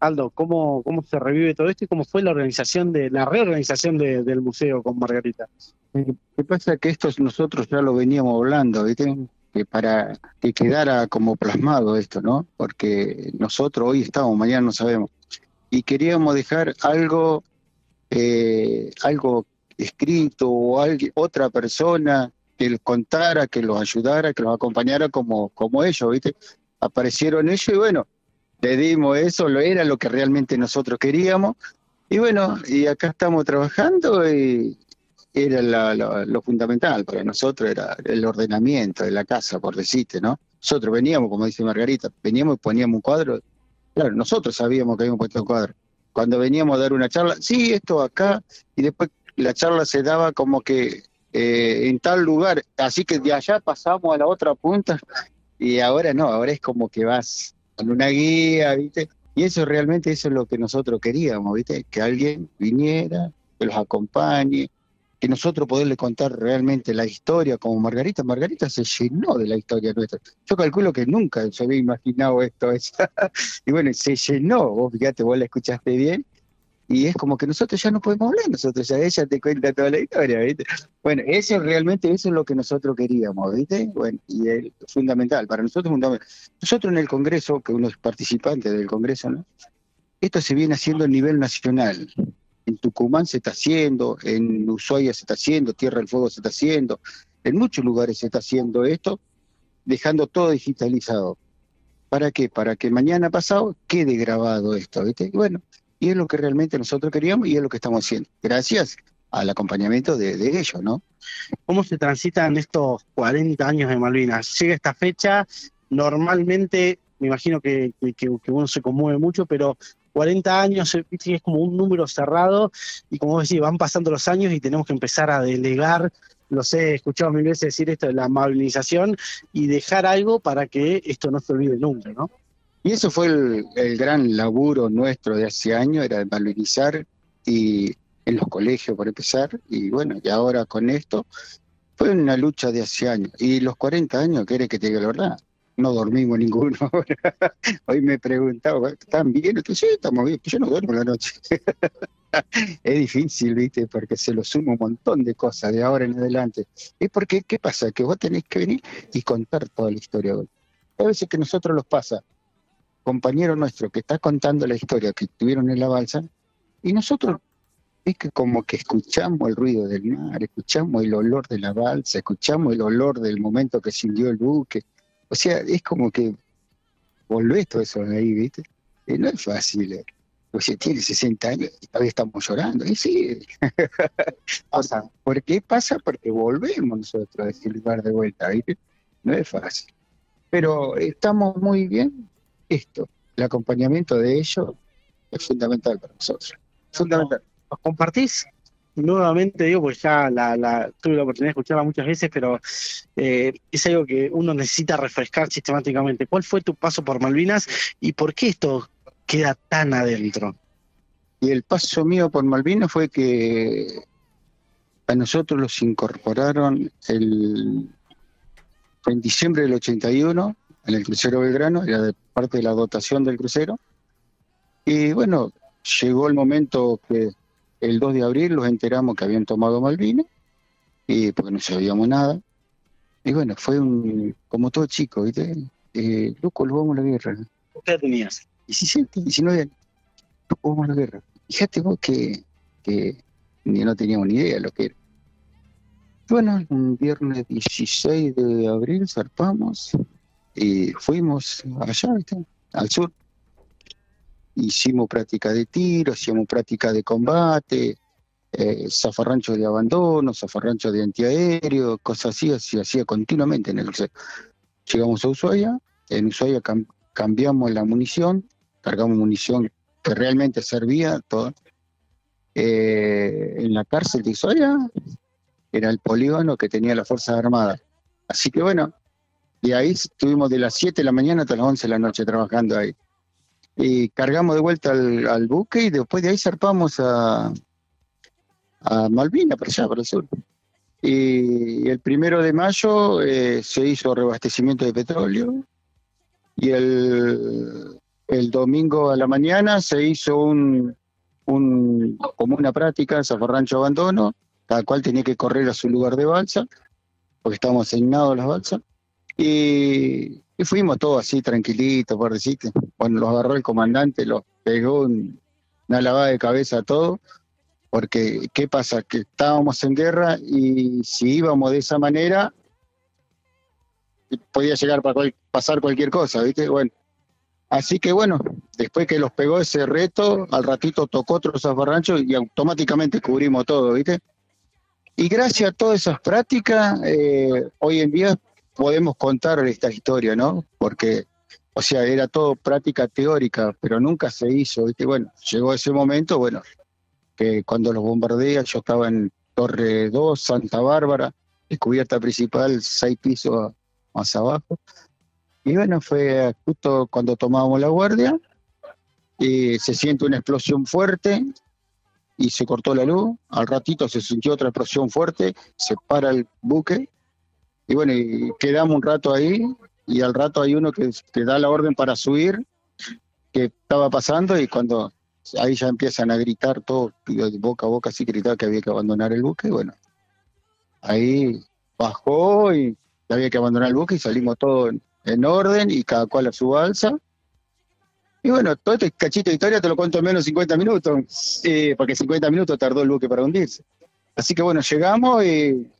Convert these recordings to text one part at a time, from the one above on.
Aldo, ¿cómo, ¿cómo se revive todo esto y cómo fue la organización de la reorganización del museo con Margarita? ¿Qué pasa? Que esto nosotros ya lo veníamos hablando, ¿viste? Que para que quedara como plasmado esto, ¿no? Porque nosotros hoy estamos, mañana no sabemos. Y queríamos dejar algo, eh, algo escrito o alguien, otra persona que los contara, que los ayudara, que los acompañara como, como ellos, ¿viste? Aparecieron ellos y bueno, le dimos eso, lo era lo que realmente nosotros queríamos. Y bueno, y acá estamos trabajando y era lo fundamental para nosotros, era el ordenamiento de la casa, por decirte, ¿no? Nosotros veníamos, como dice Margarita, veníamos y poníamos un cuadro. Claro, nosotros sabíamos que habíamos puesto un cuadro. Cuando veníamos a dar una charla, sí, esto acá, y después la charla se daba como que eh, en tal lugar, así que de allá pasamos a la otra punta, y ahora no, ahora es como que vas con una guía, ¿viste? Y eso realmente eso es lo que nosotros queríamos, ¿viste? Que alguien viniera, que los acompañe, que nosotros poderle contar realmente la historia como Margarita. Margarita se llenó de la historia nuestra. Yo calculo que nunca se había imaginado esto. y bueno, se llenó, vos fíjate, vos la escuchaste bien, y es como que nosotros ya no podemos hablar, nosotros ya ella te cuenta toda la historia, ¿viste? Bueno, eso realmente, eso es lo que nosotros queríamos, ¿viste? Bueno, y es fundamental, para nosotros fundamental. Nosotros en el Congreso, que uno es participante del Congreso, ¿no? Esto se viene haciendo a nivel nacional. En Tucumán se está haciendo, en Ushuaia se está haciendo, Tierra del Fuego se está haciendo, en muchos lugares se está haciendo esto, dejando todo digitalizado. ¿Para qué? Para que mañana pasado quede grabado esto, ¿viste? bueno, y es lo que realmente nosotros queríamos y es lo que estamos haciendo. Gracias al acompañamiento de, ellos, ¿no? ¿Cómo se transitan estos 40 años de Malvinas? Llega esta fecha, normalmente me imagino que, uno se conmueve mucho, pero 40 años es como un número cerrado y como decís, van pasando los años y tenemos que empezar a delegar, lo sé, he escuchado mil veces decir esto de la amabilización y dejar algo para que esto no se olvide nunca, ¿no? Y eso fue el, gran laburo nuestro de hace años, era valorizar y en los colegios por empezar, y bueno, y ahora con esto, fue una lucha de hace años. Y los 40 años, ¿querés que te diga la verdad? No dormimos ninguno. Hoy me preguntaba, ¿están bien? Sí, estamos bien. Yo no duermo la noche. es difícil, ¿viste? Porque se lo suma un montón de cosas de ahora en adelante. Es porque, ¿qué pasa? Que vos tenés que venir y contar toda la historia. A veces que nosotros los pasa, compañero nuestro que está contando la historia que tuvieron en la balsa, y nosotros es que como que escuchamos el ruido del mar, escuchamos el olor de la balsa, escuchamos el olor del momento que se hundió el buque. O sea, es como que volvés todo eso de ahí, ¿viste? Y no es fácil. ¿eh? O sea, tiene 60 años y todavía estamos llorando. Y sí. pasa. ¿Por qué pasa? Porque volvemos nosotros a ese lugar de vuelta, ¿viste? No es fácil. Pero estamos muy bien esto, el acompañamiento de ellos es fundamental para nosotros. Fundamental. ¿Os compartís? Nuevamente digo, pues ya la, tuve la oportunidad de escucharla muchas veces, pero eh, es algo que uno necesita refrescar sistemáticamente. ¿Cuál fue tu paso por Malvinas y por qué esto queda tan adentro? Y el paso mío por Malvinas fue que a nosotros los incorporaron el, en diciembre del 81 en el crucero Belgrano, era de parte de la dotación del crucero. Y bueno, llegó el momento que el 2 de abril los enteramos que habían tomado Malvinas, y porque no sabíamos nada. Y bueno, fue un, como todo chico, ¿viste? Eh, loco, lo vamos a la guerra. ¿Qué tenías? 17, 19 años. Loco, vamos a la guerra. Fíjate vos que, que ni no teníamos ni idea de lo que era. Bueno, un viernes 16 de abril zarpamos, y fuimos allá, al sur. Hicimos práctica de tiro, hacíamos práctica de combate, eh, zafarrancho de abandono, zafarrancho de antiaéreo, cosas así, así hacía continuamente en el Llegamos a Ushuaia, en Ushuaia cambiamos la munición, cargamos munición que realmente servía, todo. Eh, en la cárcel de Ushuaia era el polígono que tenía la Fuerza Armada. Así que bueno, y ahí estuvimos de las 7 de la mañana hasta las 11 de la noche trabajando ahí. Y cargamos de vuelta al, buque y después de ahí zarpamos a, a Malvina, para allá, para el sur. Y el primero de mayo eh, se hizo reabastecimiento de petróleo y el, el domingo a la mañana se hizo un, un como una práctica, Zafarrancho Abandono, cada cual tenía que correr a su lugar de balsa, porque estábamos asignados a las balsas, y, fuimos todos así tranquilitos, por decirte. Bueno, los agarró el comandante, los pegó una lavada de cabeza a todos, porque ¿qué pasa? Que estábamos en guerra y si íbamos de esa manera, podía llegar para pasar cualquier cosa, ¿viste? Bueno, así que bueno, después que los pegó ese reto, al ratito tocó otro zafarrancho y automáticamente cubrimos todo, ¿viste? Y gracias a todas esas prácticas, eh, hoy en día podemos contar esta historia, ¿no? Porque, o sea, era todo práctica teórica, pero nunca se hizo, ¿viste? Bueno, llegó ese momento, bueno, que cuando los bombardean, yo estaba en Torre 2, Santa Bárbara, cubierta principal, seis pisos más abajo. Y bueno, fue justo cuando tomábamos la guardia, y se siente una explosión fuerte y se cortó la luz. Al ratito se sintió otra explosión fuerte, se para el buque y bueno, y quedamos un rato ahí y al rato hay uno que, que da la orden para subir, que estaba pasando y cuando ahí ya empiezan a gritar todo, de boca a boca así gritaba que había que abandonar el buque, bueno, ahí bajó y había que abandonar el buque y salimos todos en, orden y cada cual a su balsa. Y bueno, todo este cachito de historia te lo cuento en menos de 50 minutos, eh, porque 50 minutos tardó el buque para hundirse. Así que bueno, llegamos y,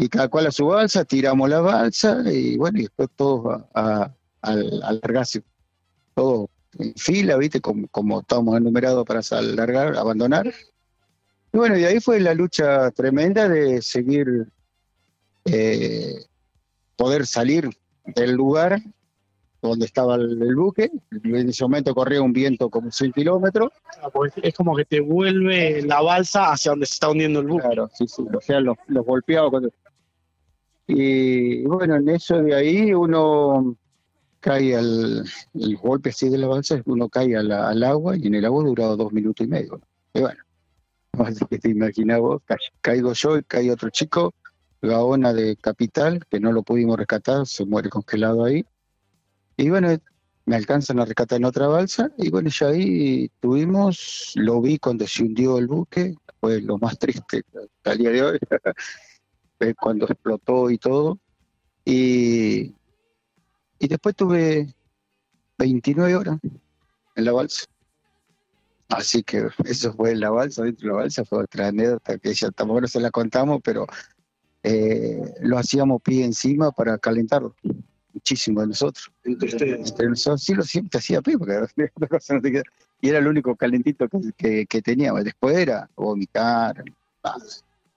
y cada cual a su balsa, tiramos la balsa y bueno, y después todos a, a, a alargarse, todo en fila, ¿viste? Como, como estábamos enumerados para largar, abandonar. Y bueno, y ahí fue la lucha tremenda de seguir, eh, poder salir del lugar donde estaba el, buque. En ese momento corría un viento como 100 kilómetros. Ah, es como que te vuelve la balsa hacia donde se está hundiendo el buque. Claro, sí, sí. O sea, los, los golpeaba. Y bueno, en eso de ahí uno cae al el golpe así de la balsa, uno cae al, agua y en el agua durado dos minutos y medio. Y bueno, así que te imaginas vos, caigo yo y cae otro chico, Gaona de Capital, que no lo pudimos rescatar, se muere congelado ahí. Y bueno, me alcanzan a rescatar en otra balsa y bueno, ya ahí tuvimos, lo vi cuando se hundió el buque, fue lo más triste al día de hoy, cuando explotó y todo. Y y después tuve 29 horas en la balsa. Así que eso fue la balsa, dentro de la balsa fue otra anécdota que ya tampoco no se la contamos, pero eh, lo hacíamos pie encima para calentarlo. Muchísimo de nosotros. sí, lo siempre hacía pie, porque y era el único calentito que, que, teníamos. Después era vomitar,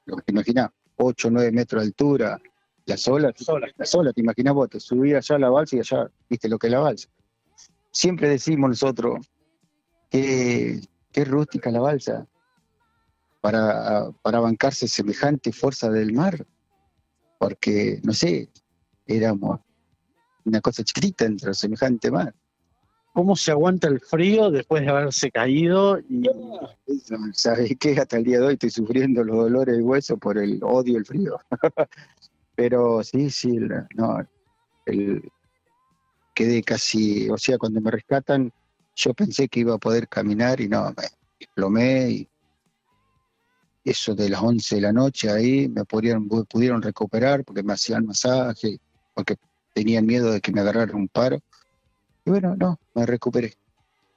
lo que te imaginás, 8 o 9 metros de altura, la sola, la sola, te imaginas vos, te subías allá a la balsa y allá, viste lo que es la balsa. Siempre decimos nosotros que, es rústica la balsa para, para bancarse semejante fuerza del mar, porque, no sé, éramos una cosa chiquitita entre semejante mar. ¿Cómo se aguanta el frío después de haberse caído? Y... ¿Sabes qué? Hasta el día de hoy estoy sufriendo los dolores de hueso por el odio el frío. Pero sí, sí, no, quedé casi, o sea, cuando me rescatan, yo pensé que iba a poder caminar y no, me desplomé y eso de las 11 de la noche ahí me pudieron, pudieron recuperar porque me hacían masaje, porque tenían miedo de que me agarrara un paro. Y bueno, no, me recuperé.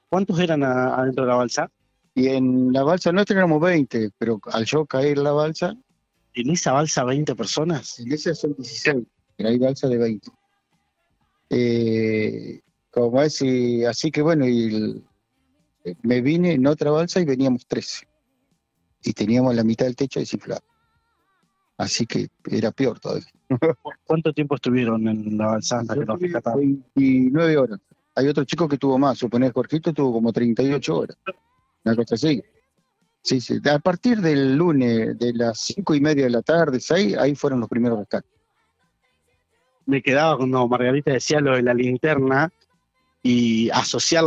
¿Cuántos eran adentro de la balsa? Y en la balsa no éramos 20, pero al yo caer la balsa, ¿En esa balsa 20 personas? En esa son 16, pero hay balsa de 20. Eh, como es, así que bueno, y me vine en otra balsa y veníamos 13. Y teníamos la mitad del techo desinflado. Así que era peor todavía. ¿Cuánto tiempo estuvieron en la balsa? 29 horas. Hay otro chico que tuvo más, suponés Jorgito tuvo como 38 horas. Una cosa así. Sí, sí. A partir del lunes, de las cinco y media de la tarde, seis, ahí fueron los primeros rescates. Me quedaba cuando Margarita decía lo de la linterna y asociar,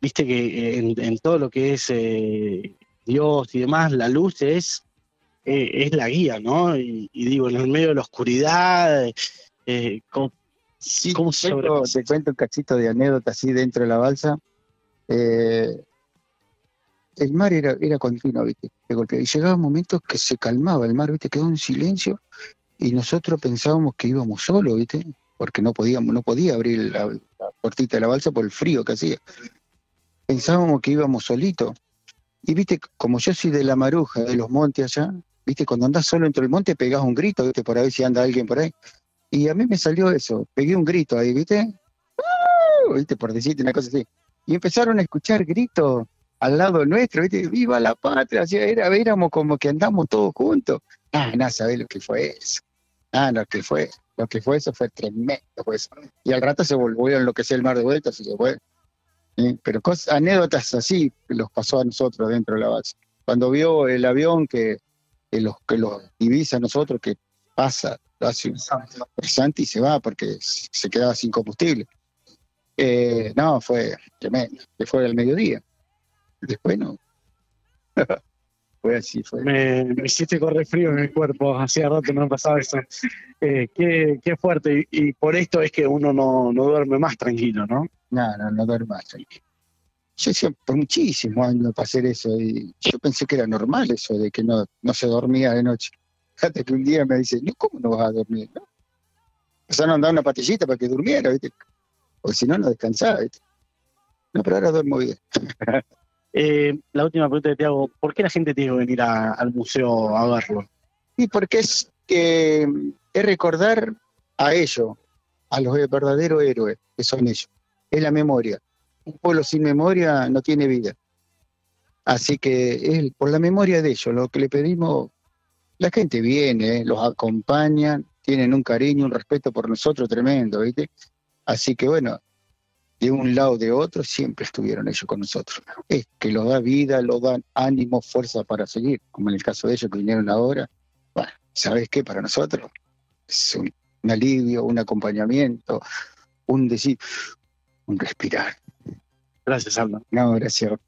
viste que en, todo lo que es eh, Dios y demás, la luz es, eh, es la guía, ¿no? Y, digo, en el medio de la oscuridad, eh, Sí, ¿Cómo te cuento, sobrepasa? te cuento un cachito de anécdota así dentro de la balsa. Eh, el mar era, era continuo, ¿viste? De golpe. Y llegaban momentos que se calmaba el mar, ¿viste? Quedó en silencio y nosotros pensábamos que íbamos solos, ¿viste? Porque no podíamos, no podía abrir la, la puertita de la balsa por el frío que hacía. Pensábamos que íbamos solitos. Y viste, como yo soy de la maruja, de los montes allá, viste, cuando andás solo entre el monte pegás un grito, viste, por ahí si anda alguien por ahí. Y a mí me salió eso, pegué un grito ahí, viste, ¡Uh! viste, por decirte una cosa así. Y empezaron a escuchar gritos al lado nuestro, viste, viva la patria, era, éramos como que andamos todos juntos. Ah, no sabés lo que fue eso. Ah, lo que fue, lo que fue eso fue tremendo, pues. Y al rato se volvió a enloquecer el mar de vuelta, así que. Sí, pero anécdotas así los pasó a nosotros dentro de la base. Cuando vio el avión que, que los que los divisa a nosotros, que pasa, lo hace un y se va porque se quedaba sin combustible. Eh, no, fue tremendo, que fue al mediodía. Después no. fue así, fue. Me, me hiciste correr frío en el cuerpo, hacía rato no me pasaba eso. Eh, qué, qué fuerte, y, y por esto es que uno no, no duerme más tranquilo, ¿no? No, no, no duermo más. tranquilo. Yo decía, por muchísimos años pasar eso, y yo pensé que era normal eso de que no, no se dormía de noche. Hasta que un día me dice, no, ¿cómo no vas a dormir? No? Empezaron a dar una patillita para que durmiera, ¿viste? Porque si no, no descansaba, ¿viste? No, pero ahora duermo bien. Eh, la última pregunta que te hago, ¿por qué la gente tiene que venir a- al museo a verlo? Y porque es, que es recordar a ellos, a los verdaderos héroes, que son ellos. Es la memoria. Un pueblo sin memoria no tiene vida. Así que es por la memoria de ellos lo que le pedimos. La gente viene, los acompañan, tienen un cariño, un respeto por nosotros tremendo, ¿viste? Así que bueno, de un lado o de otro siempre estuvieron ellos con nosotros. Es que los da vida, los dan ánimo, fuerza para seguir, como en el caso de ellos que vinieron ahora. Bueno, ¿sabes qué? Para nosotros es un, un alivio, un acompañamiento, un decir, un respirar. Gracias, Aldo. No, gracias.